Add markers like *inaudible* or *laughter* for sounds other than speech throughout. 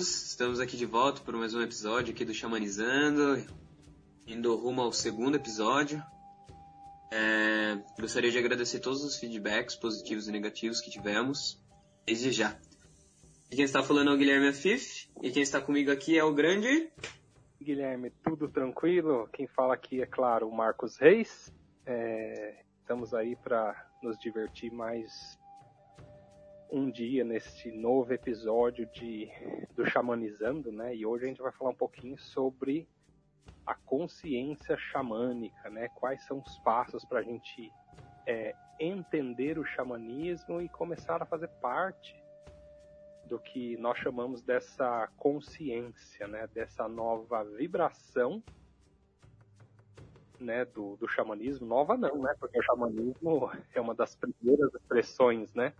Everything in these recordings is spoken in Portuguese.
todos, estamos aqui de volta por mais um episódio aqui do Xamanizando, indo rumo ao segundo episódio. É, gostaria de agradecer todos os feedbacks positivos e negativos que tivemos, desde já. E quem está falando é o Guilherme Afif, e quem está comigo aqui é o grande... Guilherme, tudo tranquilo? Quem fala aqui é, claro, o Marcos Reis. É, estamos aí para nos divertir mais um dia neste novo episódio de do Xamanizando, né? E hoje a gente vai falar um pouquinho sobre a consciência xamânica, né? Quais são os passos para a gente é, entender o xamanismo e começar a fazer parte do que nós chamamos dessa consciência, né? Dessa nova vibração né, do, do xamanismo, nova não, né, porque o xamanismo é uma das primeiras expressões, né,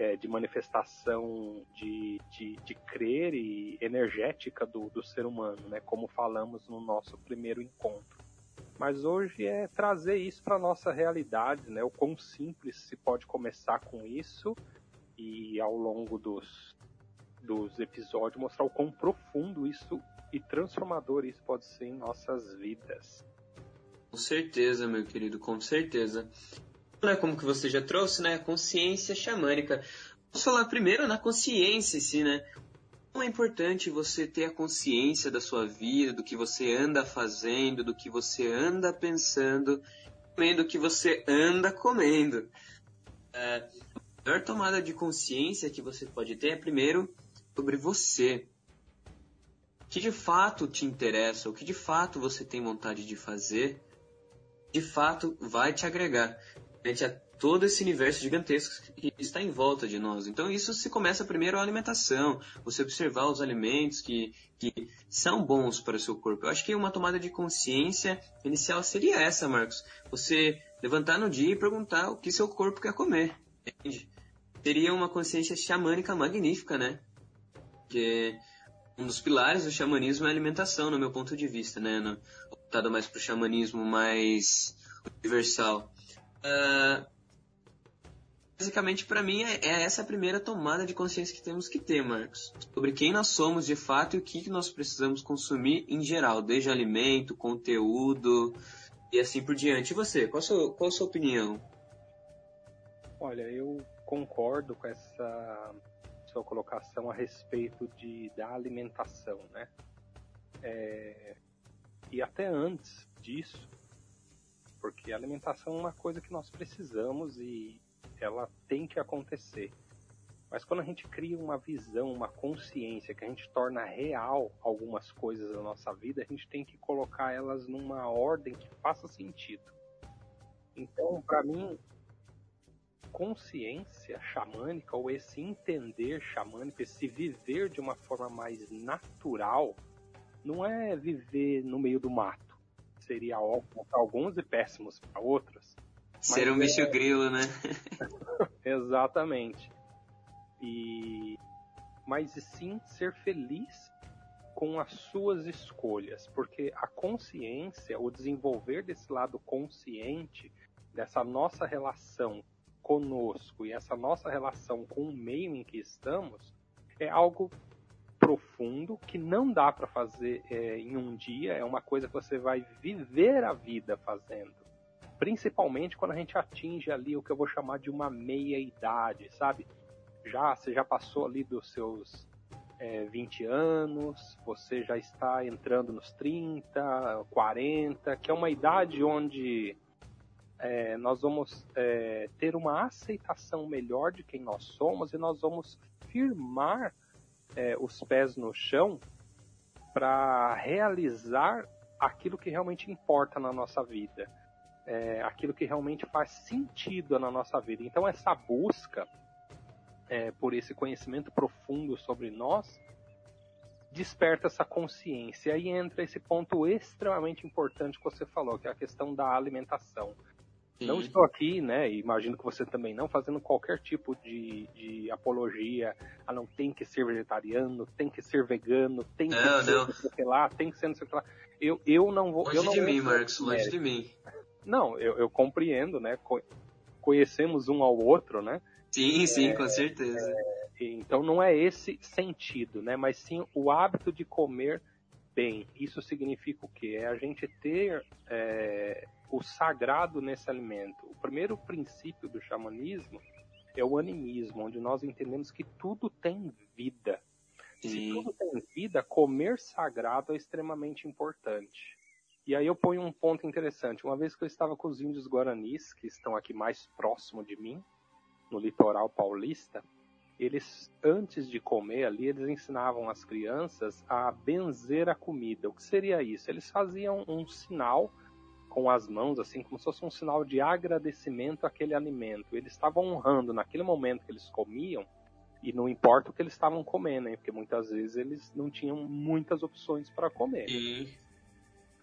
é, de manifestação de, de, de crer e energética do, do ser humano, né? Como falamos no nosso primeiro encontro. Mas hoje é trazer isso para nossa realidade, né? O quão simples se pode começar com isso e ao longo dos, dos episódios mostrar o quão profundo isso e transformador isso pode ser em nossas vidas. Com certeza, meu querido, com certeza né, como que você já trouxe, né, consciência xamânica. Vamos falar primeiro na consciência em si, né? Como é importante você ter a consciência da sua vida, do que você anda fazendo, do que você anda pensando, também do que você anda comendo. É, a melhor tomada de consciência que você pode ter é primeiro sobre você. O que de fato te interessa, o que de fato você tem vontade de fazer, de fato vai te agregar a todo esse universo gigantesco que está em volta de nós. Então isso se começa primeiro a alimentação, você observar os alimentos que, que são bons para o seu corpo. Eu acho que uma tomada de consciência inicial seria essa, Marcos. Você levantar no dia e perguntar o que seu corpo quer comer. Entende? Seria uma consciência xamânica magnífica, né? Que um dos pilares do xamanismo é a alimentação, no meu ponto de vista, né? Voltado mais para o xamanismo mais universal. Uh, basicamente, para mim, é, é, essa a primeira tomada de consciência que temos que ter, Marcos. Sobre quem nós somos de fato e o que, que nós precisamos consumir em geral, desde alimento, conteúdo e assim por diante. E você, qual a sua, qual a sua opinião? Olha, eu concordo com essa sua colocação a respeito de, da alimentação, né? É, e até antes disso, porque a alimentação é uma coisa que nós precisamos e ela tem que acontecer. Mas quando a gente cria uma visão, uma consciência, que a gente torna real algumas coisas da nossa vida, a gente tem que colocar elas numa ordem que faça sentido. Então, para mim, consciência xamânica, ou esse entender xamânico, esse viver de uma forma mais natural, não é viver no meio do mato seria ótimo para alguns e péssimos para outros. Ser um é... bicho grilo, né? *laughs* Exatamente. E mas sim ser feliz com as suas escolhas, porque a consciência, o desenvolver desse lado consciente, dessa nossa relação conosco e essa nossa relação com o meio em que estamos, é algo profundo que não dá para fazer é, em um dia, é uma coisa que você vai viver a vida fazendo. Principalmente quando a gente atinge ali o que eu vou chamar de uma meia idade, sabe? Já você já passou ali dos seus é, 20 anos, você já está entrando nos 30, 40, que é uma idade onde é, nós vamos é, ter uma aceitação melhor de quem nós somos e nós vamos firmar é, os pés no chão para realizar aquilo que realmente importa na nossa vida, é, aquilo que realmente faz sentido na nossa vida. Então, essa busca é, por esse conhecimento profundo sobre nós desperta essa consciência. E aí entra esse ponto extremamente importante que você falou, que é a questão da alimentação. Sim. Não estou aqui, né, imagino que você também não, fazendo qualquer tipo de, de apologia a não tem que ser vegetariano, tem que ser vegano, tem que não, ser não. não sei lá, tem que ser não sei lá. Eu, eu não vou... Longe eu não de mim, Marcos, longe de mim. Não, eu, eu compreendo, né, conhecemos um ao outro, né. Sim, sim, é, com certeza. É, Então não é esse sentido, né? Mas sim o hábito de comer bem. Isso significa o quê? É a gente ter é, o sagrado nesse alimento. O primeiro princípio do xamanismo é o animismo, onde nós entendemos que tudo tem vida. Se tudo tem vida, comer sagrado é extremamente importante. E aí eu ponho um ponto interessante. Uma vez que eu estava com os índios guaranis, que estão aqui mais próximo de mim, no litoral paulista, eles, antes de comer ali, eles ensinavam as crianças a benzer a comida. O que seria isso? Eles faziam um sinal com as mãos, assim, como se fosse um sinal de agradecimento àquele alimento. Eles estavam honrando naquele momento que eles comiam, e não importa o que eles estavam comendo, hein? porque muitas vezes eles não tinham muitas opções para comer. E...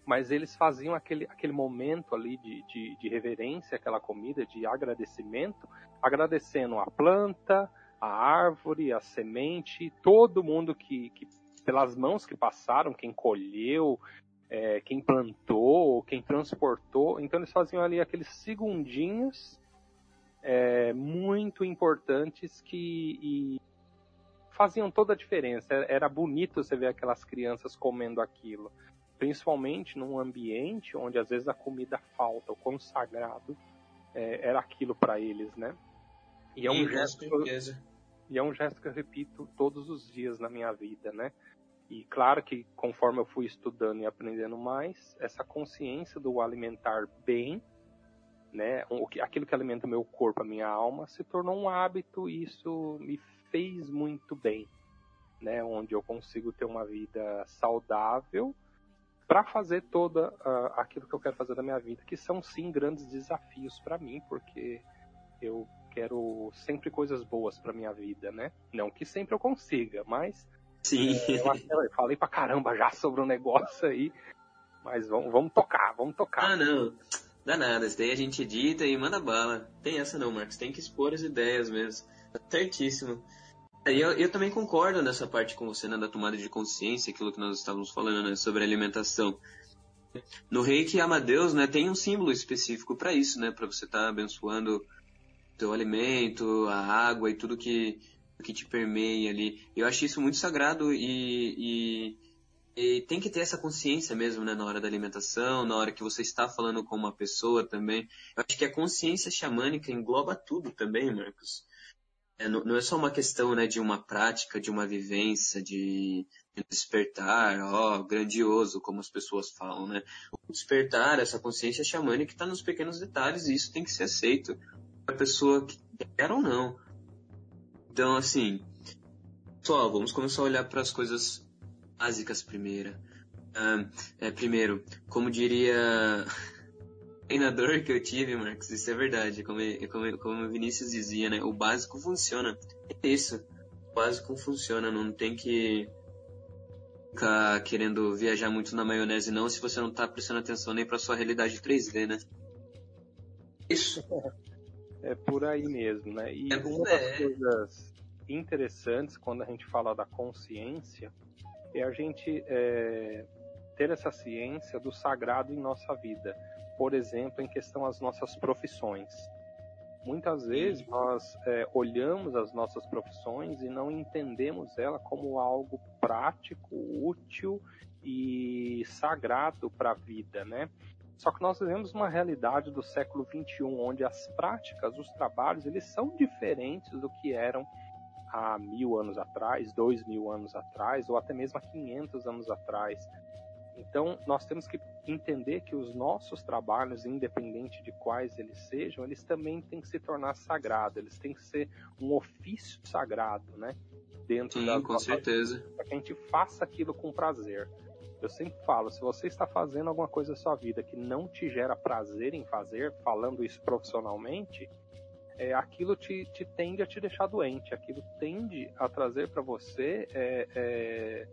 Mas eles faziam aquele, aquele momento ali de, de, de reverência àquela comida, de agradecimento, agradecendo a planta, a árvore, a semente, todo mundo que, que pelas mãos que passaram, quem colheu, é, quem plantou, quem transportou. Então eles faziam ali aqueles segundinhos é, muito importantes que faziam toda a diferença. Era bonito você ver aquelas crianças comendo aquilo, principalmente num ambiente onde às vezes a comida falta, o quão sagrado é, era aquilo para eles, né? E é um gesto e é um gesto que eu repito todos os dias na minha vida, né? E claro que conforme eu fui estudando e aprendendo mais, essa consciência do alimentar bem né, aquilo que alimenta meu corpo, a minha alma, se tornou um hábito e isso me fez muito bem, né, onde eu consigo ter uma vida saudável para fazer toda uh, aquilo que eu quero fazer da minha vida, que são sim grandes desafios para mim, porque eu quero sempre coisas boas para minha vida, né? Não que sempre eu consiga, mas sim. É, eu, falei para caramba já sobre o um negócio aí, mas vamos, vamos tocar, vamos tocar. Ah, não. Dá nada, isso daí a gente edita e manda bala. Tem essa não, Marcos, tem que expor as ideias mesmo. Certíssimo. E eu, eu também concordo nessa parte com você, né, da tomada de consciência, aquilo que nós estávamos falando, né, sobre alimentação. No reiki Amadeus, né, tem um símbolo específico para isso, né, para você estar tá abençoando teu alimento, a água e tudo que, que te permeia ali. Eu acho isso muito sagrado e, e e tem que ter essa consciência mesmo, né, na hora da alimentação, na hora que você está falando com uma pessoa também. Eu acho que a consciência xamânica engloba tudo também, Marcos. É, não, não, é só uma questão, né, de uma prática, de uma vivência, de, de despertar, ó, grandioso, como as pessoas falam, né? O despertar, essa consciência xamânica está nos pequenos detalhes e isso tem que ser aceito. A pessoa que quer ou não. Então, assim, pessoal, vamos começar a olhar para as coisas básicas primeiro. é, primeiro, como diria *laughs* treinador que eu tive, Marcos, isso é verdade. Como, como, como o Vinícius dizia, né? O básico funciona. É isso. O básico funciona. Não tem que ficar querendo viajar muito na maionese, não, se você não tá prestando atenção nem pra sua realidade 3D, né? Isso. *laughs* É por aí mesmo, né? E é, uma das é. coisas interessantes quando a gente fala da consciência é a gente é, ter essa ciência do sagrado em nossa vida. Por exemplo, em questão às nossas profissões. Muitas vezes nós é, olhamos as nossas profissões e não entendemos ela como algo prático, útil e sagrado para a vida, né? Só que nós vivemos uma realidade do século 21 onde as práticas, os trabalhos, eles são diferentes do que eram há mil anos atrás, dois mil anos atrás, ou até mesmo há 500 anos atrás. Então, nós temos que entender que os nossos trabalhos, independente de quais eles sejam, eles também têm que se tornar sagrados, eles têm que ser um ofício sagrado, né? Dentro Sim, da com certeza. Para que a gente faça aquilo com prazer. Eu sempre falo, se você está fazendo alguma coisa na sua vida que não te gera prazer em fazer, falando isso profissionalmente, é, aquilo te, te, tende a te deixar doente, aquilo tende a trazer para você é, é,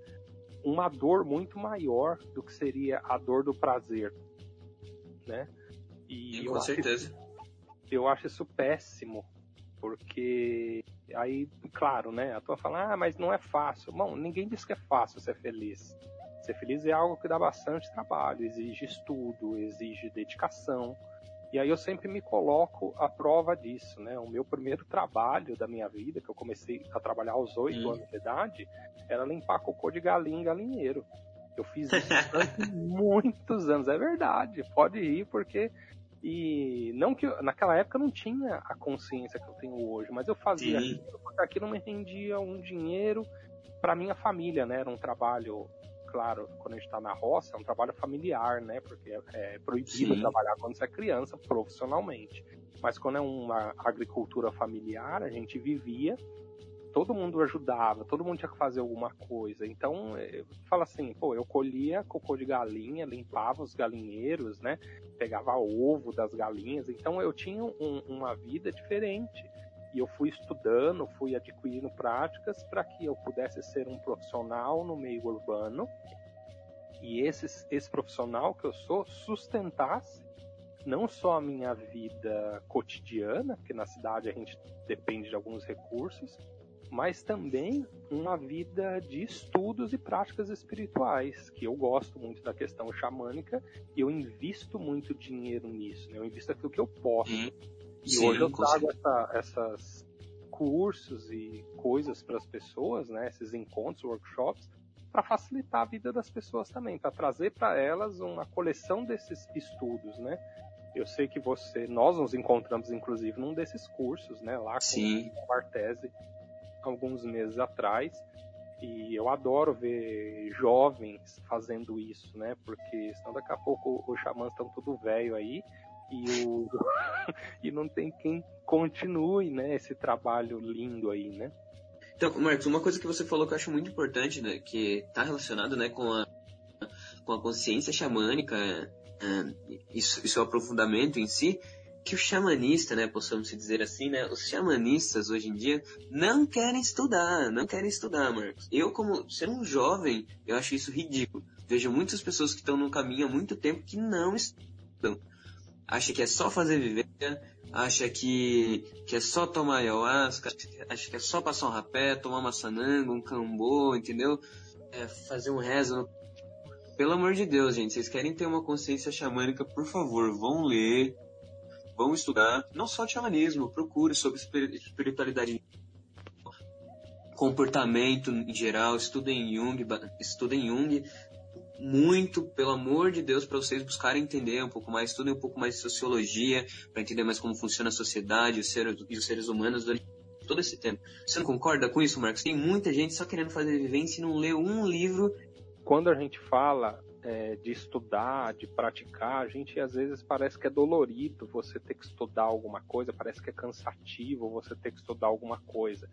uma dor muito maior do que seria a dor do prazer, né? E com certeza. Acho, eu acho isso péssimo, porque aí, claro, né? A tua fala, ah, mas não é fácil. Bom, ninguém diz que é fácil ser feliz. Ser feliz é algo que dá bastante trabalho, exige estudo, exige dedicação E aí eu sempre me coloco à prova disso, né? O meu primeiro trabalho da minha vida, que eu comecei a trabalhar aos oito hum. anos de idade, era limpar cocô de galinha em galinheiro. Eu fiz isso *laughs* durante muitos anos, é verdade. Pode ir, porque e não que eu, naquela época eu não tinha a consciência que eu tenho hoje, mas eu fazia Sim. aquilo porque aquilo me rendia um dinheiro para minha família, né? Era um trabalho, claro, quando a gente está na roça, é um trabalho familiar, né? Porque é, é proibido Sim. trabalhar quando você é criança profissionalmente. Mas quando é uma agricultura familiar, a gente vivia todo mundo ajudava, todo mundo tinha que fazer alguma coisa. Então, eh, fala assim, pô, eu colhia cocô de galinha, limpava os galinheiros, né? Pegava ovo das galinhas. Então, eu tinha um, uma vida diferente. E eu fui estudando, fui adquirindo práticas para que eu pudesse ser um profissional no meio urbano. E esse, esse profissional que eu sou sustentasse não só a minha vida cotidiana, porque na cidade a gente depende de alguns recursos, mas também uma vida de estudos e práticas espirituais, que eu gosto muito da questão xamânica e eu invisto muito dinheiro nisso, né? eu invisto aquilo que eu posso. Sim. E Sim, hoje eu trago essa, essas cursos e coisas para as pessoas, né? esses encontros, workshops, para facilitar a vida das pessoas também, para trazer para elas uma coleção desses estudos, né? Eu sei que você, nós nos encontramos inclusive num desses cursos, né, lá com Sim. o Bartese, alguns meses atrás. E eu adoro ver jovens fazendo isso, né? Porque senão daqui a pouco os xamãs estão tudo velho aí e, o... *laughs* e não tem quem continue, né? Esse trabalho lindo aí, né? Então, Marcos, uma coisa que você falou que eu acho muito importante, né? Que está relacionado, né, com a, com a consciência xamânica, isso, isso é o aprofundamento em si, que o xamanista, né, possamos dizer assim, né, os xamanistas hoje em dia não querem estudar, não querem estudar, Marcos. Eu, como ser um jovem, eu acho isso ridículo. Vejo muitas pessoas que estão no caminho há muito tempo que não estudam. Acha que é só fazer viver, acha que, que é só tomar ayahuasca, acha que é só passar um rapé, tomar uma sananga, um cambô, entendeu? É fazer um rezo. Pelo amor de Deus, gente, vocês querem ter uma consciência xamânica, por favor, vão ler, vão estudar não só xamanismo, procure sobre espiritualidade, comportamento em geral, estudem Jung, estudem Jung muito, pelo amor de Deus, para vocês buscarem entender um pouco mais, estudem um pouco mais de sociologia, para entender mais como funciona a sociedade os seres, e os seres humanos durante todo esse tempo. Você não concorda com isso, Marcos? Tem muita gente só querendo fazer vivência e não lê um livro. Quando a gente fala é, de estudar, de praticar, a gente às vezes parece que é dolorido você ter que estudar alguma coisa, parece que é cansativo você ter que estudar alguma coisa.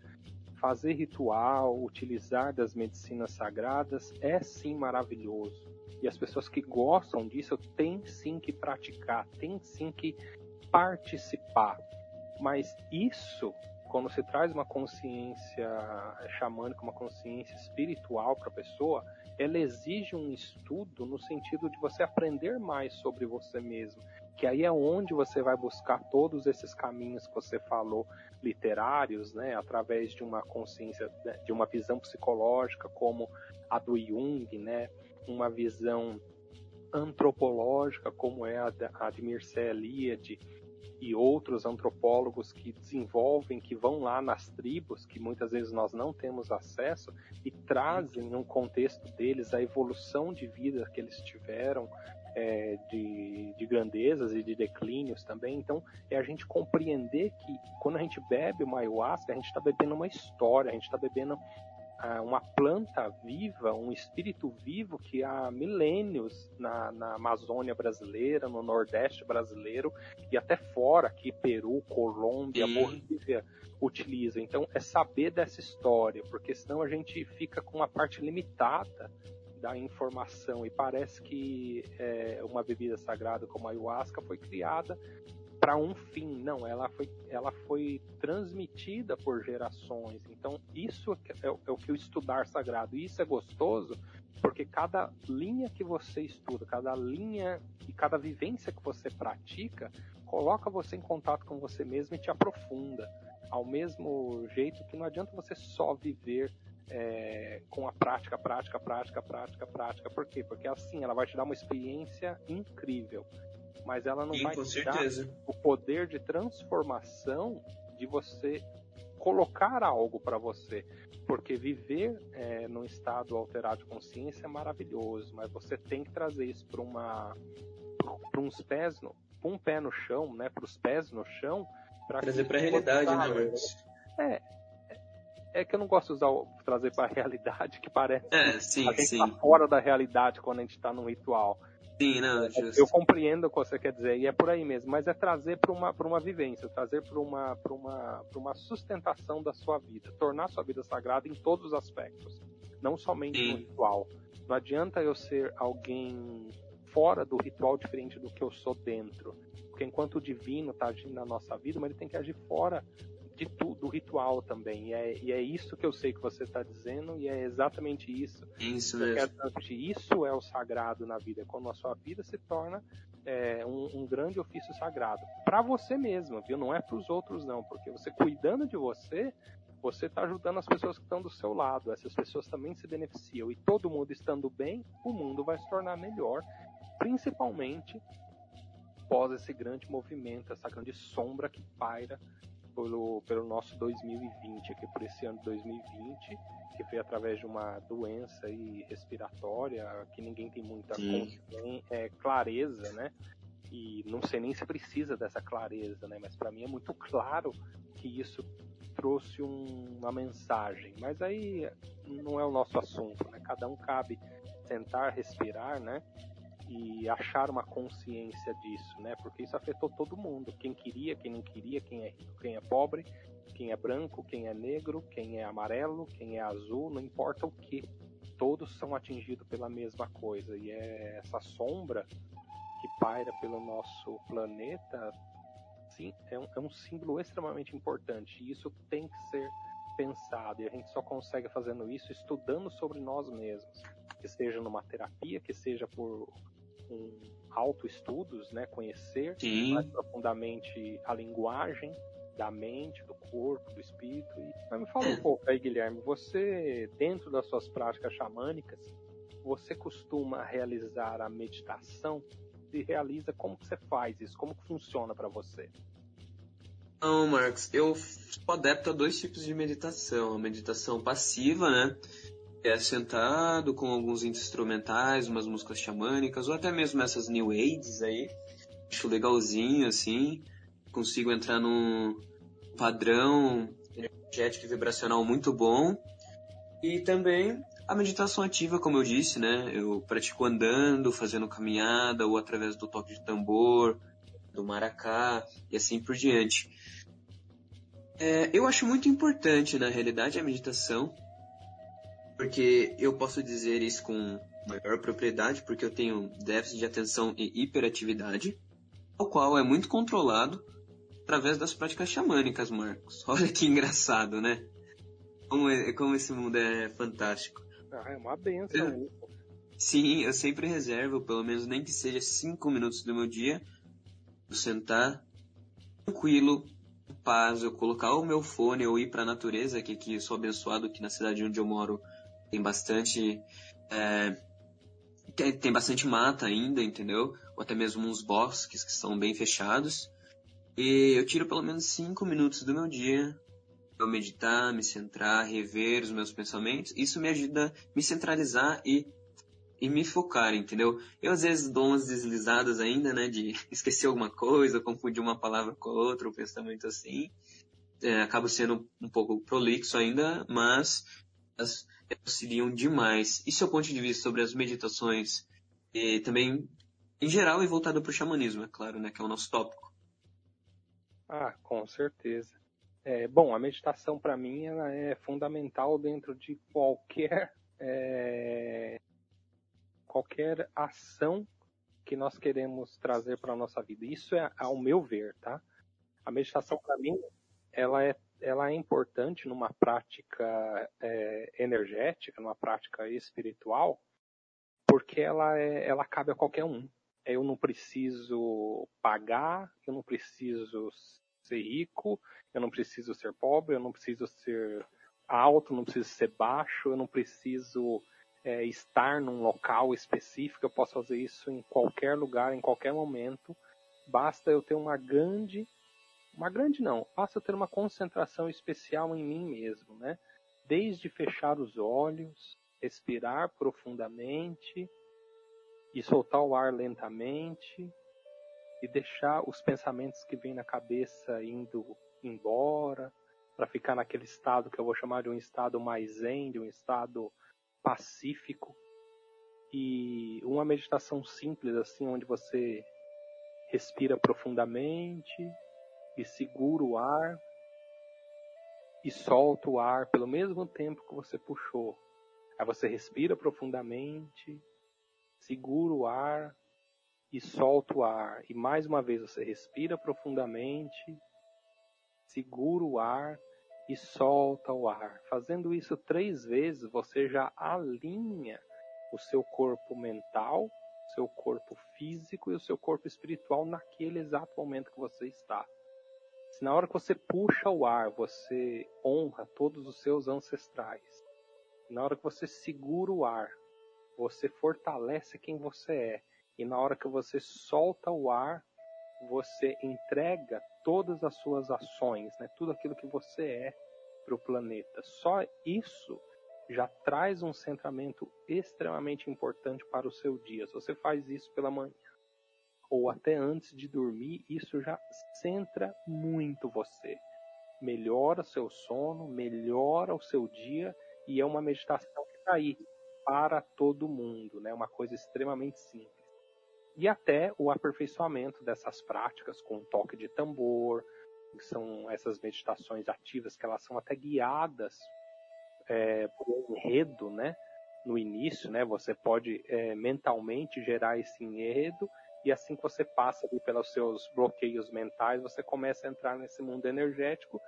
Fazer ritual, utilizar das medicinas sagradas é sim maravilhoso. E as pessoas que gostam disso têm sim que praticar, têm sim que participar. Mas isso, quando se traz uma consciência xamânica, uma consciência espiritual para a pessoa, ela exige um estudo no sentido de você aprender mais sobre você mesmo, que aí é onde você vai buscar todos esses caminhos que você falou, literários, né, através de uma consciência, né, de uma visão psicológica como a do Jung, né, uma visão antropológica como é a, a de Mircea Eliade, e outros antropólogos que desenvolvem, que vão lá nas tribos, que muitas vezes nós não temos acesso, e trazem no contexto deles a evolução de vida que eles tiveram, é, de, de grandezas e de declínios também. Então, é a gente compreender que quando a gente bebe uma ayahuasca, a gente está bebendo uma história, a gente está bebendo uma planta viva, um espírito vivo que há milênios na, na, Amazônia brasileira, no Nordeste brasileiro e até fora, aqui Peru, Colômbia, Sim. Bolívia utiliza. Então é saber dessa história, porque senão a gente fica com uma parte limitada da informação e parece que é, uma bebida sagrada como a ayahuasca foi criada para um fim. Não, ela foi, ela foi transmitida por gerações. Então, isso é, é, é o que o estudar sagrado. E isso é gostoso porque cada linha que você estuda, cada linha e cada vivência que você pratica, coloca você em contato com você mesmo e te aprofunda. Ao mesmo jeito que não adianta você só viver é, com a prática, prática, prática, prática, prática. Por quê? Porque assim ela vai te dar uma experiência incrível mas ela não Sim, vai te dar certeza. o poder de transformação de você colocar algo para você. Porque viver é, num estado alterado de consciência é maravilhoso, mas você tem que trazer isso para uma para uns pés no, pra um pé no chão, né, para os pés no chão, para Trazer pra realidade, né? É, é que eu não gosto de usar trazer para a realidade, que parece É, sim, a gente sim. tá fora da realidade quando a gente está num ritual. Sim, não, justo. Eu compreendo o que você quer dizer, e é por aí mesmo, mas é trazer para uma, pra uma vivência, trazer para uma, pra uma, pra uma sustentação da sua vida, tornar a sua vida sagrada em todos os aspectos, não somente no Sim. ritual. Não adianta eu ser alguém fora do ritual diferente do que eu sou dentro, porque enquanto o divino está agindo na nossa vida, mas ele tem que agir fora de tudo, do ritual também, e é, e é isso que eu sei que você está dizendo, e é exatamente isso Isso eu mesmo. Isso é o sagrado na vida, quando a sua vida se torna é, um, um grande ofício sagrado. Para você mesmo, viu? Não é para os outros, não. Porque você cuidando de você, você está ajudando as pessoas que estão do seu lado. Essas pessoas também se beneficiam. E todo mundo estando bem, o mundo vai se tornar melhor. Principalmente após esse grande movimento, essa grande sombra que paira pelo, pelo nosso 2020, aqui por esse ano de 2020 que veio através de uma doença aí respiratória, que ninguém tem muita consciência, é, clareza, né? E não sei nem se precisa dessa clareza, né? Mas para mim é muito *laughs* claro que isso trouxe um- uma mensagem. Mas aí não é o nosso assunto, né? Cada um cabe tentar respirar, né? E achar uma consciência disso, né? Porque isso afetou todo mundo. Quem queria, quem não queria, quem é rico, quem é pobre, quem é branco, quem é negro, quem é amarelo, quem é azul, não importa o que. Todos são atingidos pela mesma coisa. E é essa sombra que paira pelo nosso planeta, sim, é um, é um símbolo extremamente importante. E isso tem que ser pensado. E a gente só consegue fazendo isso estudando sobre nós mesmos. Que seja numa terapia, que seja por um autoestudos, né? Conhecer Sim. mais profundamente a linguagem da mente, do corpo, do espírito. E... Mas me fala um pouco aí, Guilherme, você, dentro das suas práticas xamânicas, você costuma realizar a meditação? Se realiza, como que você faz isso? Como que funciona para você? Não, Marcos, eu sou adepto a dois tipos de meditação. A meditação passiva, né? É sentado com alguns instrumentais, umas músicas xamânicas, ou até mesmo essas New Ages aí. Acho legalzinho, assim. Consigo entrar num padrão energético e vibracional muito bom. E também a meditação ativa, como eu disse, né? Eu pratico andando, fazendo caminhada, ou através do toque de tambor, do maracá, e assim por diante. É, eu acho muito importante, na realidade, a meditação, porque eu posso dizer isso com maior propriedade, porque eu tenho déficit de atenção e hiperatividade, o qual é muito controlado através das práticas xamânicas, Marcos. *laughs* Olha que engraçado, né? Como, é- como esse mundo é fantástico. Ah, é uma benção. Sim, eu sempre reservo, pelo menos nem que seja cinco minutos do meu dia, eu sentar tranquilo, paz, eu colocar o meu fone ou ir para a natureza, que aqui eu sou abençoado, que na cidade onde eu moro tem bastante é, tem, tem bastante mata ainda, entendeu? Ou até mesmo uns bosques que são bem fechados. E eu tiro pelo menos cinco minutos do meu dia para meditar, me centrar, rever os meus pensamentos. Isso me ajuda a me centralizar e e me focar, entendeu? Eu às vezes dou umas deslizadas ainda, né, de *laughs* esquecer alguma coisa, confundir uma palavra com outra, um pensamento assim. É, acabo sendo um pouco prolixo ainda, mas elas auxiliam demais. E seu ponto de vista sobre as meditações, e também em geral e voltado para o xamanismo, é claro, né, que é o nosso tópico. Ah, com certeza. É, bom, a meditação para mim ela é fundamental dentro de qualquer é, qualquer ação que nós queremos trazer para a nossa vida. Isso é ao meu ver, tá? A meditação para mim ela é ela é importante numa prática é, energética, numa prática espiritual, porque ela é, ela cabe a qualquer um. Eu não preciso pagar, eu não preciso ser rico, eu não preciso ser pobre, eu não preciso ser alto, não preciso ser baixo, eu não preciso é, estar num local específico, eu posso fazer isso em qualquer lugar, em qualquer momento. Basta eu ter uma grande, uma grande não, basta eu ter uma concentração especial em mim mesmo, né? Desde fechar os olhos, respirar profundamente e soltar o ar lentamente e deixar os pensamentos que vêm na cabeça indo embora, para ficar naquele estado que eu vou chamar de um estado mais zen, de um estado pacífico. E uma meditação simples assim, onde você respira profundamente e segura o ar e solta o ar pelo mesmo tempo que você puxou. Aí você respira profundamente, segura o ar e solta o ar. E mais uma vez você respira profundamente, segura o ar e solta o ar. Fazendo isso três vezes, você já alinha o seu corpo mental, seu corpo físico e o seu corpo espiritual naquele exato momento que você está. Se na hora que você puxa o ar, você honra todos os seus ancestrais. Na hora que você segura o ar, você fortalece quem você é. E na hora que você solta o ar, você entrega todas as suas ações, né? tudo aquilo que você é para o planeta. Só isso já traz um centramento extremamente importante para o seu dia. Se você faz isso pela manhã ou até antes de dormir, isso já centra muito você. Melhora seu sono, melhora o seu dia e é uma meditação que está aí para todo mundo, né? Uma coisa extremamente simples e até o aperfeiçoamento dessas práticas com um toque de tambor, que são essas meditações ativas que elas são até guiadas é, por um enredo, né? No início, né? Você pode é, mentalmente gerar esse enredo e assim que você passa ali pelos seus bloqueios mentais, você começa a entrar nesse mundo energético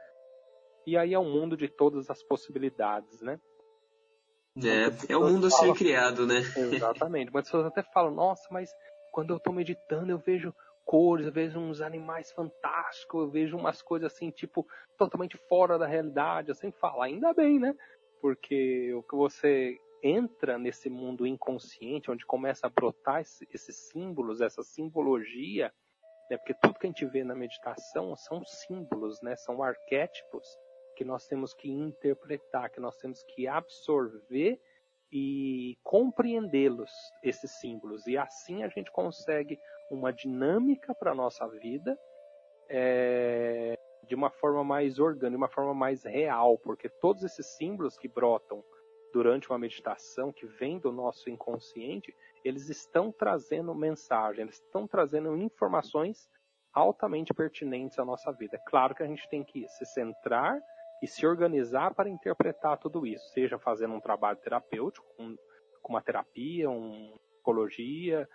e aí é um mundo de todas as possibilidades, né? É, é o mundo a ser criado, né? Exatamente. Muitas pessoas até falam, nossa, mas quando eu estou meditando, eu vejo cores, eu vejo uns animais fantásticos, eu vejo umas coisas assim, tipo, totalmente fora da realidade. Eu sempre falo, ainda bem, né? Porque o que você entra nesse mundo inconsciente, onde começa a brotar esses símbolos, essa simbologia, né? Porque tudo que a gente vê na meditação são símbolos, né? São arquétipos que nós temos que interpretar, que nós temos que absorver e compreendê-los, esses símbolos. E assim a gente consegue uma dinâmica para a nossa vida é, de uma forma mais orgânica, de uma forma mais real, porque todos esses símbolos que brotam durante uma meditação, que vêm do nosso inconsciente, eles estão trazendo mensagem, eles estão trazendo informações altamente pertinentes à nossa vida. Claro que a gente tem que se centrar e se organizar para interpretar tudo isso, seja fazendo um trabalho terapêutico, com uma terapia, uma psicologia,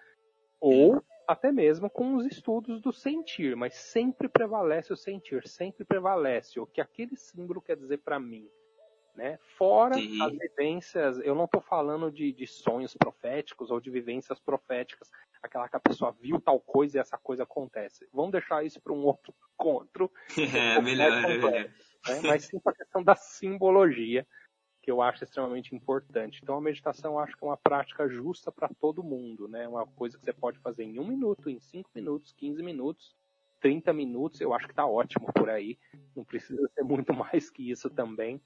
ou até mesmo com os estudos do sentir, mas sempre prevalece o sentir, sempre prevalece o que aquele símbolo quer dizer para mim. Né? Fora Sim. as vivências, eu não estou falando de, de, sonhos proféticos ou de vivências proféticas, aquela que a pessoa viu tal coisa e essa coisa acontece. Vamos deixar isso para um outro encontro. *laughs* É, melhor, é melhor né? mas sim a questão da simbologia, que eu acho extremamente importante. Então a meditação eu acho que é uma prática justa para todo mundo, né? Uma coisa que você pode fazer em um minuto, em cinco minutos, 15 minutos, 30 minutos, eu acho que está ótimo por aí. Não precisa ser muito *laughs* mais que isso também.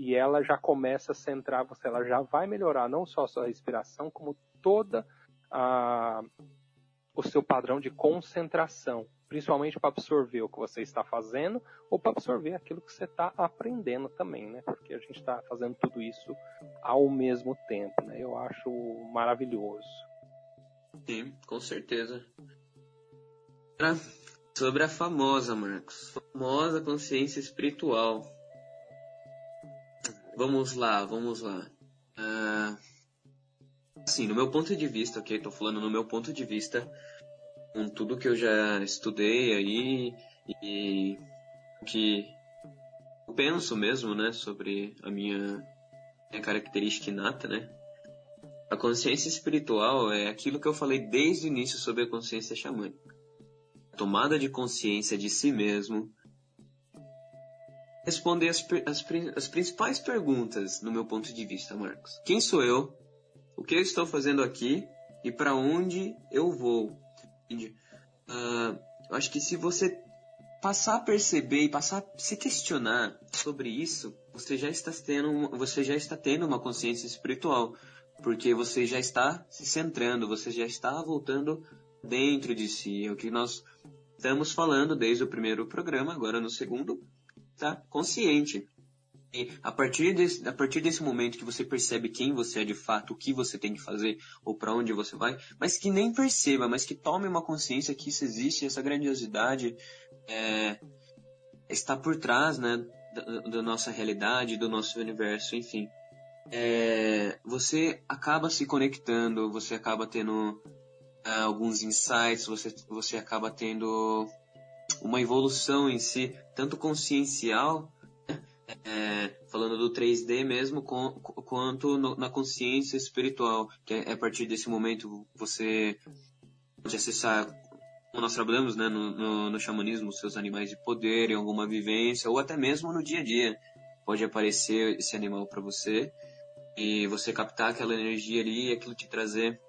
E ela já começa a centrar você, ela já vai melhorar não só a sua respiração, como toda a, o seu padrão de concentração principalmente para absorver o que você está fazendo ou para absorver aquilo que você está aprendendo também, né? Porque a gente está fazendo tudo isso ao mesmo tempo, né? Eu acho maravilhoso. Sim, com certeza. Sobre a famosa, Marcos, famosa consciência espiritual. Vamos lá, vamos lá. Ah, assim, no meu ponto de vista, ok? Tô falando no meu ponto de vista com tudo que eu já estudei aí e que eu penso mesmo, né, sobre a minha, minha característica inata, né? A consciência espiritual é aquilo que eu falei desde o início sobre a consciência xamânica. A tomada de consciência de si mesmo. Responder as, as, as principais perguntas, no meu ponto de vista, Marcos. Quem sou eu? o que eu estou fazendo aqui e para onde eu vou. Uh, eu acho que se você passar a perceber e passar a se questionar sobre isso, você já está tendo, você já está tendo uma consciência espiritual, porque você já está se centrando, você já está voltando dentro de si. É o que nós estamos falando desde o primeiro programa, agora no segundo, tá? Consciente. E a partir, desse, a partir desse momento que você percebe quem você é de fato, o que você tem que fazer ou para onde você vai, mas que nem perceba, mas que tome uma consciência que isso existe, essa grandiosidade é, está por trás né, da, da, nossa realidade, do nosso universo, enfim. É, você acaba se conectando, você acaba tendo é, alguns insights, você, você acaba tendo uma evolução em si, tanto consciencial é, falando do 3D mesmo, com, quanto no, na consciência espiritual, que é, é, a partir desse momento você pode acessar, como nós trabalhamos né, no, no, no xamanismo, seus animais de poder, em alguma vivência, ou até mesmo no dia a dia. Pode aparecer esse animal para você e você captar aquela energia ali e aquilo te trazer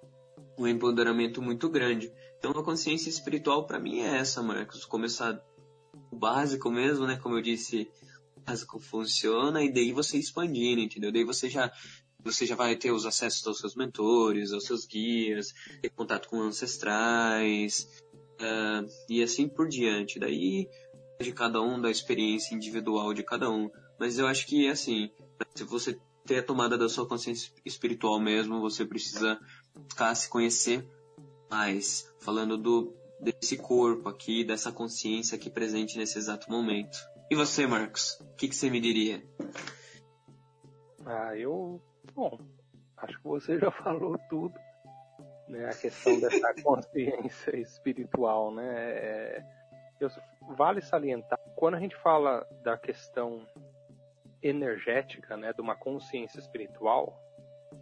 um empoderamento muito grande. Então a consciência espiritual para mim é essa, Marcos. Começar o básico mesmo, né? Como eu disse, básico funciona e daí você expandindo, entendeu? Daí você já você já vai ter os acessos aos seus mentores, aos seus guias, ter contato com ancestrais uh, e assim por diante. Daí de cada um, da experiência individual de cada um. Mas eu acho que assim, se você ter a tomada da sua consciência espiritual mesmo, você precisa buscar se conhecer mais, falando do desse corpo aqui, dessa consciência aqui presente nesse exato momento. E você, Marcos? O que, que você me diria? Ah, eu. Bom, acho que você já *laughs* falou tudo. Né? A questão dessa *laughs* consciência espiritual, né? É, eu, vale salientar, quando a gente fala da questão energética, né, de uma consciência espiritual,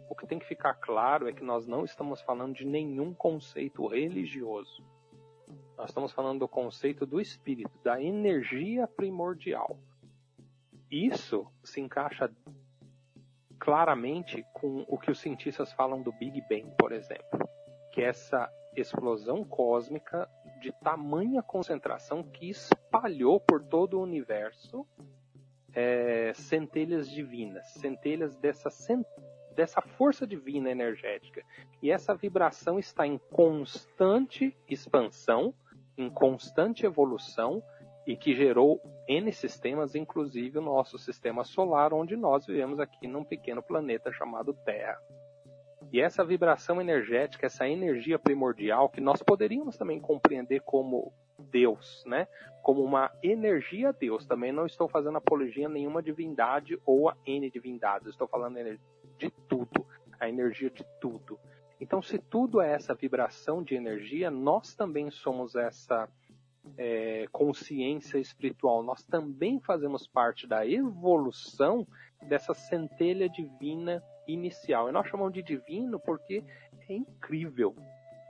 o que tem que ficar claro é que nós não estamos falando de nenhum conceito religioso. Nós estamos falando do conceito do espírito, da energia primordial. Isso se encaixa claramente com o que os cientistas falam do Big Bang, por exemplo, que é essa explosão cósmica de tamanha concentração que espalhou por todo o universo é, centelhas divinas, centelhas dessa, dessa força divina energética. E essa vibração está em constante expansão em constante evolução e que gerou N sistemas, inclusive o nosso sistema solar, onde nós vivemos aqui num pequeno planeta chamado Terra. E essa vibração energética, essa energia primordial, que nós poderíamos também compreender como Deus, né? Como uma energia Deus. Também não estou fazendo apologia a nenhuma divindade ou a N divindades. Estou falando de tudo, a energia de tudo. Então, se tudo é essa vibração de energia, nós também somos essa é, consciência espiritual. Nós também fazemos parte da evolução dessa centelha divina inicial. E nós chamamos de divino porque é incrível.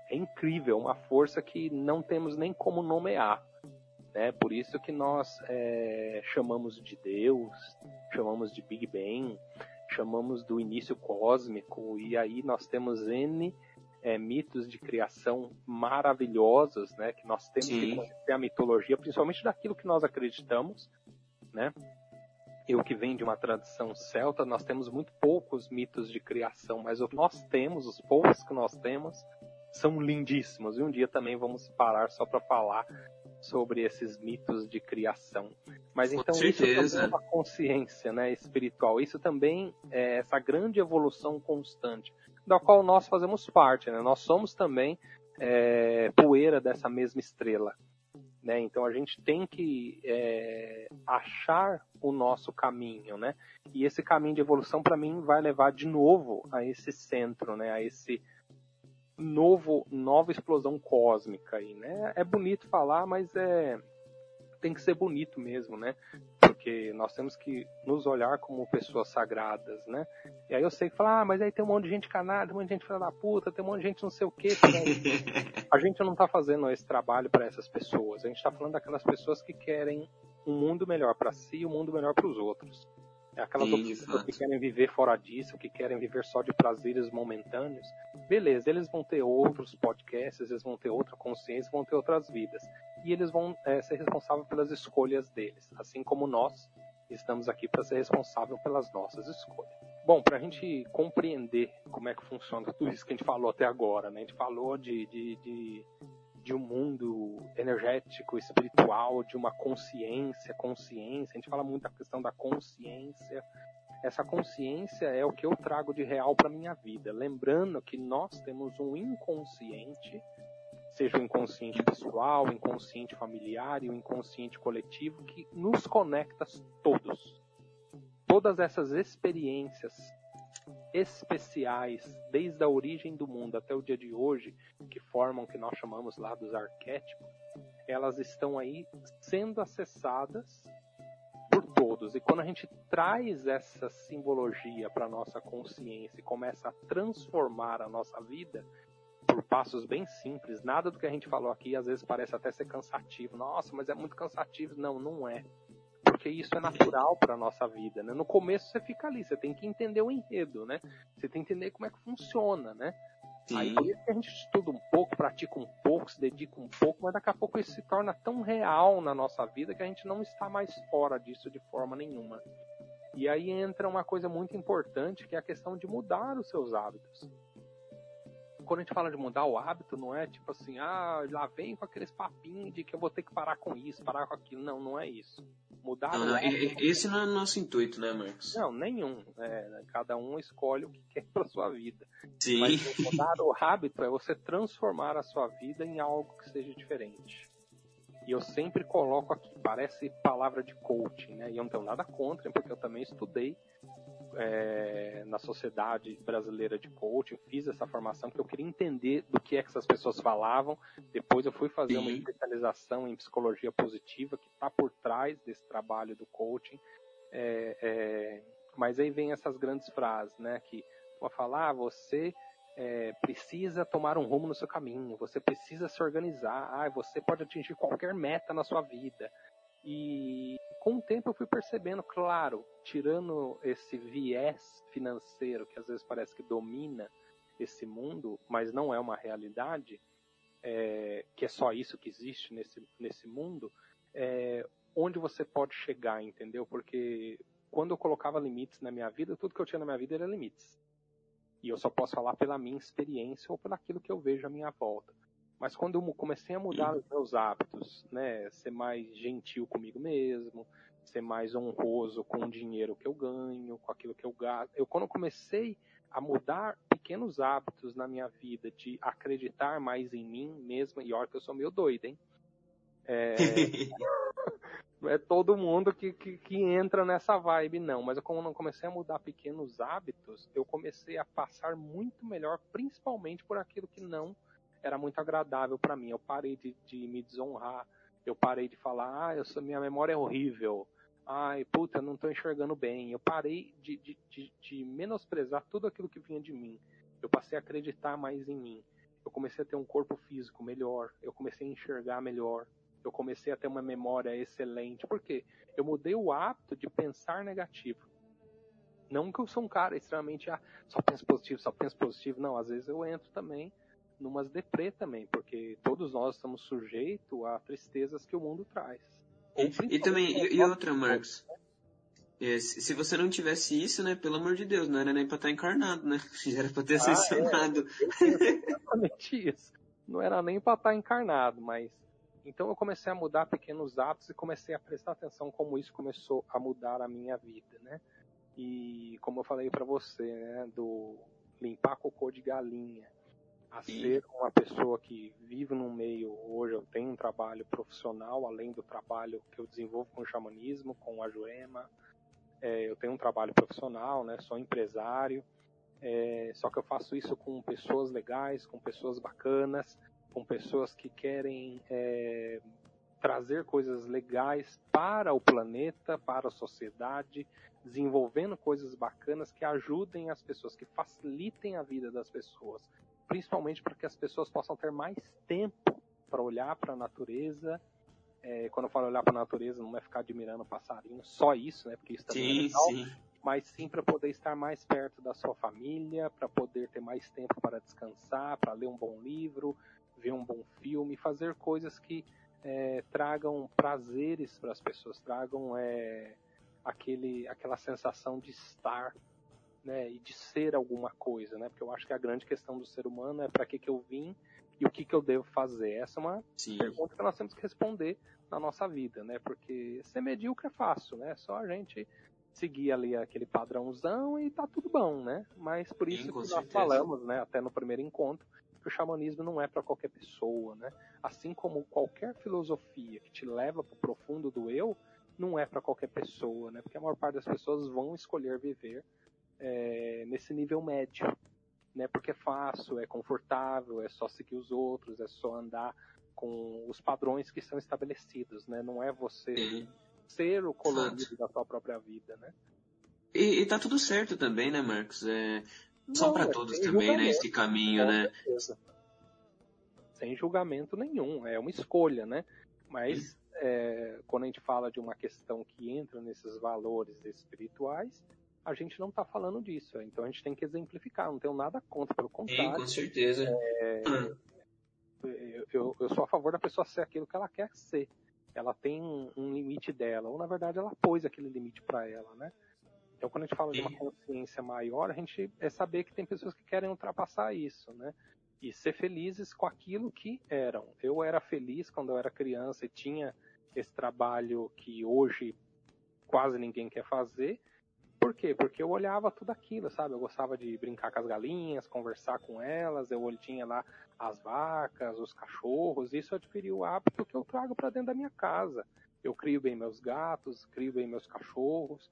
É incrível, uma força que não temos nem como nomear. Né? Por isso que nós é, chamamos de Deus, chamamos de Big Bang, chamamos do início cósmico, e aí nós temos N é, mitos de criação maravilhosos, né? Que nós temos Sim. que conhecer a mitologia, principalmente daquilo que nós acreditamos, né? Eu que venho de uma tradição celta, nós temos muito poucos mitos de criação, mas o que nós temos, os poucos que nós temos, são lindíssimos. E um dia também vamos parar só para falar sobre esses mitos de criação. Mas então isso também é uma consciência né, espiritual. Isso também é essa grande evolução constante, da qual nós fazemos parte. Né? Nós somos também é, poeira dessa mesma estrela. Né? Então a gente tem que é, achar o nosso caminho, né? E esse caminho de evolução para mim vai levar de novo a esse centro, né? A esse novo, nova explosão cósmica aí, né? É bonito falar, mas é tem que ser bonito mesmo, né? Porque nós temos que nos olhar como pessoas sagradas, né? E aí eu sei falar, ah, mas aí tem um monte de gente canada, tem um monte de gente filha da puta, tem um monte de gente não sei o quê. *laughs* a gente não tá fazendo esse trabalho para essas pessoas. A gente tá falando daquelas pessoas que querem um mundo melhor para si e um mundo melhor para os outros. É aquelas Sim, pessoas que querem viver fora disso, que querem viver só de prazeres momentâneos. Beleza, eles vão ter outros podcasts, eles vão ter outra consciência, vão ter outras vidas. E eles vão é, ser responsáveis pelas escolhas deles, assim como nós estamos aqui para ser responsável pelas nossas escolhas. Bom, para a gente compreender como é que funciona tudo isso que a gente falou até agora, né? A gente falou de, de, de, de um mundo energético, espiritual, de uma consciência, consciência. A gente fala muito da questão da consciência. Essa consciência é o que eu trago de real para minha vida. Lembrando que nós temos um inconsciente seja o inconsciente pessoal, o inconsciente familiar e o inconsciente coletivo, que nos conecta todos. Todas essas experiências especiais, desde a origem do mundo até o dia de hoje, que formam o que nós chamamos lá dos arquétipos, elas estão aí sendo acessadas por todos. E quando a gente traz essa simbologia para a nossa consciência e começa a transformar a nossa vida, por passos bem simples. Nada do que a gente falou aqui às vezes parece até ser cansativo. Nossa, mas é muito cansativo. Não, não é. Porque isso é natural para nossa vida, né? No começo você fica ali, você tem que entender o enredo, né? Você tem que entender como é que funciona, né? Sim. Aí a gente estuda um pouco, pratica um pouco, se dedica um pouco, mas daqui a pouco isso se torna tão real na nossa vida que a gente não está mais fora disso de forma nenhuma. E aí entra uma coisa muito importante, que é a questão de mudar os seus hábitos quando a gente fala de mudar o hábito, não é tipo assim, ah, lá vem com aqueles papinhos de que eu vou ter que parar com isso, parar com aquilo. Não, não é isso. Mudar não, não, hábito, Esse não é o nosso intuito, né, Marcos? Não, nenhum. É, cada um escolhe o que quer para sua vida. Sim. Mas mudar o hábito é você transformar a sua vida em algo que seja diferente. E eu sempre coloco aqui, parece palavra de coaching, né? E eu não tenho nada contra, porque eu também estudei é, na Sociedade Brasileira de Coaching, fiz essa formação porque eu queria entender do que é que essas pessoas falavam. Depois eu fui fazer Sim. uma especialização em psicologia positiva que está por trás desse trabalho do coaching. É, é, mas aí vem essas grandes frases, né? Que vou falar, ah, você é, precisa tomar um rumo no seu caminho, você precisa se organizar, ah, você pode atingir qualquer meta na sua vida. E com o tempo eu fui percebendo, claro, tirando esse viés financeiro que às vezes parece que domina esse mundo, mas não é uma realidade, é, que é só isso que existe nesse, nesse mundo, é, onde você pode chegar, entendeu? Porque quando eu colocava limites na minha vida, tudo que eu tinha na minha vida era limites. E eu só posso falar pela minha experiência ou por aquilo que eu vejo à minha volta. Mas quando eu comecei a mudar os meus hábitos, né, ser mais gentil comigo mesmo, ser mais honroso com o dinheiro que eu ganho, com aquilo que eu gasto, eu quando eu comecei a mudar pequenos hábitos na minha vida, de acreditar mais em mim mesmo, e olha que eu sou meio doido, hein? É, *laughs* não é todo mundo que, que, que, entra nessa vibe, não. Mas eu, quando eu comecei a mudar pequenos hábitos, eu comecei a passar muito melhor, principalmente por aquilo que não era muito agradável para mim. Eu parei de, de, me desonrar, eu parei de falar, ah, eu sou, minha memória é horrível, ai, puta, não estou enxergando bem. Eu parei de, de, de, de menosprezar tudo aquilo que vinha de mim. Eu passei a acreditar mais em mim. Eu comecei a ter um corpo físico melhor, eu comecei a enxergar melhor, eu comecei a ter uma memória excelente. Por quê? Eu mudei o hábito de pensar negativo. Não que eu sou um cara extremamente, ah, só penso positivo, só penso positivo. Não, às vezes eu entro também numas deprê também, porque todos nós estamos sujeitos a tristezas que o mundo traz. E, e também, e, e outra, Marcos, é, se você não tivesse isso, né, pelo amor de Deus, não era nem pra estar encarnado, né? *laughs* Já era pra ter ah, ascensionado. É, exatamente *laughs* isso. Não era nem pra estar encarnado, mas... Então eu comecei a mudar pequenos hábitos e comecei a prestar atenção como isso começou a mudar a minha vida, né? E como eu falei para você, né, do limpar cocô de galinha, a ser uma pessoa que vive num meio, hoje eu tenho um trabalho profissional, além do trabalho que eu desenvolvo com o xamanismo, com a Joema, é, eu tenho um trabalho profissional, né, sou empresário, é, só que eu faço isso com pessoas legais, com pessoas bacanas, com pessoas que querem é, trazer coisas legais para o planeta, para a sociedade, desenvolvendo coisas bacanas que ajudem as pessoas, que facilitem a vida das pessoas principalmente para que as pessoas possam ter mais tempo para olhar para a natureza É, quando eu falo olhar para a natureza, não é ficar admirando o passarinho, só isso, né? Porque isso também sim, é legal, sim. mas sim para poder estar mais perto da sua família, para poder ter mais tempo para descansar, para ler um bom livro, ver um bom filme, fazer coisas que é, tragam prazeres para as pessoas, tragam é, aquele, aquela sensação de estar né, e de ser alguma coisa, né? Porque eu acho que a grande questão do ser humano é para que, que eu vim e o que, que eu devo fazer. Essa é uma Sim. pergunta que nós temos que responder na nossa vida, né? Porque ser medíocre é fácil, né? É só a gente seguir ali aquele padrãozão e tá tudo bom, né? Mas por isso Sim, que nós certeza. falamos, né? Até no primeiro encontro, que o xamanismo não é para qualquer pessoa, né? Assim como qualquer filosofia que te leva para o profundo do eu, não é para qualquer pessoa, né? Porque a maior parte das pessoas vão escolher viver é, nesse nível médio, né? Porque é fácil, é confortável, é só seguir os outros, é só andar com os padrões que são estabelecidos, né? Não é você ser o colorido da sua própria vida, né? E, e tá tudo certo também, né, Marcos? É, só Não, para é todos também, né, esse caminho, né? certeza. Sem julgamento nenhum, é uma escolha, né? Mas é, quando a gente fala de uma questão que entra nesses valores espirituais, a gente não está falando disso. Então a gente tem que exemplificar. Não tenho nada contra, pelo Sim, contrário. com certeza. É, eu, eu, eu sou a favor da pessoa ser aquilo que ela quer ser. Ela tem um, um limite dela, ou na verdade ela pôs aquele limite para ela, né? Então quando a gente fala de uma Sim. consciência maior, a gente é saber que tem pessoas que querem ultrapassar isso, né? E ser felizes com aquilo que eram. Eu era feliz quando eu era criança e tinha esse trabalho que hoje quase ninguém quer fazer. Por quê? Porque eu olhava tudo aquilo, sabe? Eu gostava de brincar com as galinhas, conversar com elas, eu tinha lá as vacas, os cachorros, isso eu adquiri o hábito que eu trago para dentro da minha casa. Eu crio bem meus gatos, crio bem meus cachorros,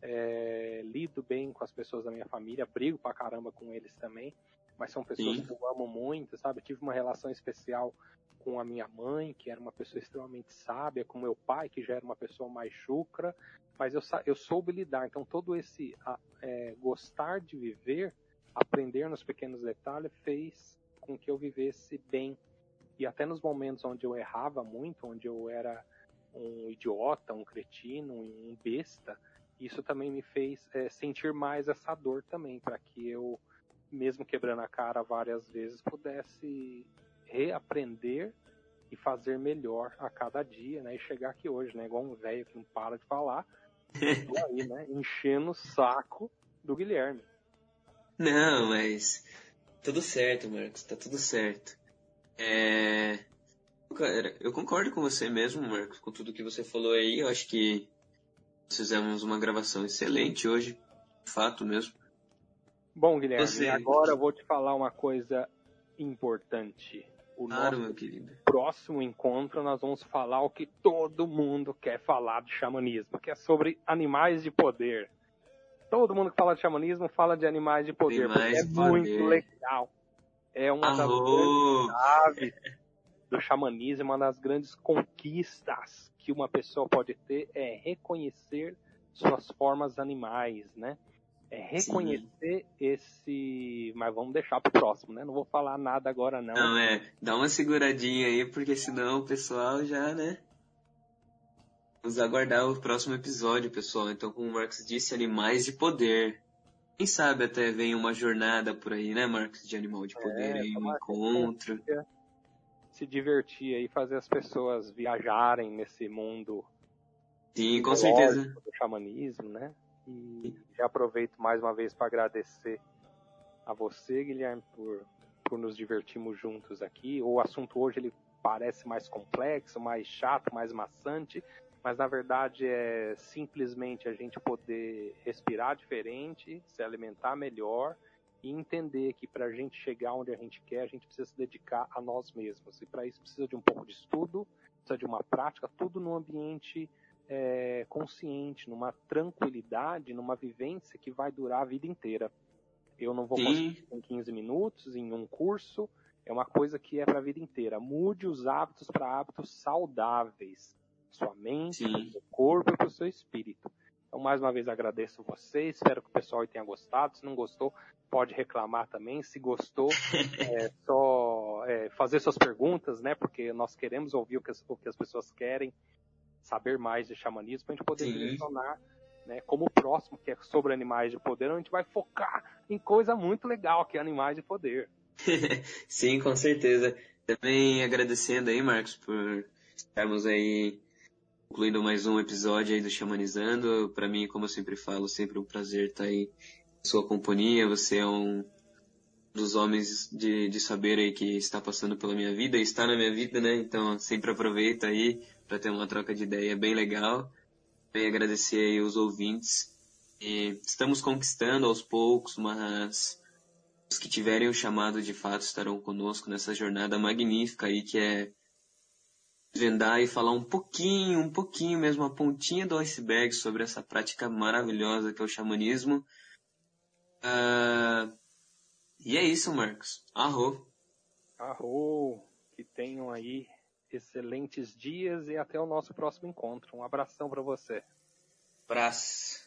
é, lido bem com as pessoas da minha família, brigo pra caramba com eles também, mas são pessoas Sim. que eu amo muito, sabe? Eu tive uma relação especial com a minha mãe, que era uma pessoa extremamente sábia, com meu pai, que já era uma pessoa mais chucra, mas eu, eu soube lidar. Então, todo esse a- é, gostar de viver, aprender nos pequenos detalhes, fez com que eu vivesse bem. E até nos momentos onde eu errava muito, onde eu era um idiota, um cretino, um besta, isso também me fez é, sentir mais essa dor também, para que eu, mesmo quebrando a cara várias vezes, pudesse reaprender e fazer melhor a cada dia, né? E chegar aqui hoje, né? Igual um velho que não para de falar, *laughs* aí, né? Enchendo o saco do Guilherme. Não, mas tudo certo, Marcos, tá tudo certo. É... Cara, eu concordo com você mesmo, Marcos, com tudo que você falou aí. Eu acho que fizemos uma gravação excelente hoje, de fato mesmo. Bom, Guilherme, Você- agora eu vou te falar uma coisa importante. O Claro, nosso meu querido. próximo encontro nós vamos falar o que todo mundo quer falar de xamanismo, que é sobre animais de poder. Todo mundo que fala de xamanismo fala de animais de poder, porque é de poder. muito legal. É uma das grandes Alô! chaves do xamanismo, uma das grandes conquistas que uma pessoa pode ter é reconhecer suas formas animais, né? É reconhecer esse. Mas vamos deixar pro próximo, né? Não vou falar nada agora, não. Não, é, dá uma seguradinha aí, porque senão o pessoal já, né? Vamos aguardar o próximo episódio, pessoal. Então, como o Marcos disse, animais de poder. Quem sabe até vem uma jornada por aí, né, Marcos, de animal de poder aí, um encontro. Se divertir aí, fazer as pessoas viajarem nesse mundo Sim, com certeza. do xamanismo, né? E já aproveito mais uma vez para agradecer a você, Guilherme, por, por nos divertirmos juntos aqui. O assunto hoje ele parece mais complexo, mais chato, mais maçante, mas na verdade é simplesmente a gente poder respirar diferente, se alimentar melhor e entender que para a gente chegar onde a gente quer, a gente precisa se dedicar a nós mesmos. E para isso precisa de um pouco de estudo, precisa de uma prática, tudo num ambiente é, consciente, numa tranquilidade, numa vivência que vai durar a vida inteira. Eu não vou Sim. conseguir em 15 minutos, em um curso, é uma coisa que é para a vida inteira. Mude os hábitos para hábitos saudáveis. Sua mente, Sim. o seu corpo e para o seu espírito. Então, mais uma vez agradeço vocês, espero que o pessoal tenha gostado. Se não gostou, pode reclamar também. Se gostou, *laughs* é só é, fazer suas perguntas, né? Porque nós queremos ouvir o que as, o que as pessoas querem, saber mais de xamanismo, para a gente poder Sim. direcionar né, como o próximo, que é sobre animais de poder, a gente vai focar em coisa muito legal, que é animais de poder. *laughs* Sim, com certeza. Também agradecendo aí, Marcos, por estarmos aí concluindo mais um episódio aí do Xamanizando. Para mim, como eu sempre falo, sempre um prazer estar aí em sua companhia. Você é um dos homens de, de saber aí que está passando pela minha vida e está na minha vida, né? Então, sempre aproveita aí para ter uma troca de ideia bem legal. Também agradecer aí os ouvintes. E estamos conquistando aos poucos, mas os que tiverem o chamado de fato estarão conosco nessa jornada magnífica aí que é desvendar e falar um pouquinho, um pouquinho mesmo, a pontinha do iceberg sobre essa prática maravilhosa que é o xamanismo. Uh, e é isso, Marcos. Arro. Arro. Que tenham aí excelentes dias e até o nosso próximo encontro. Um abração para você. Abraço.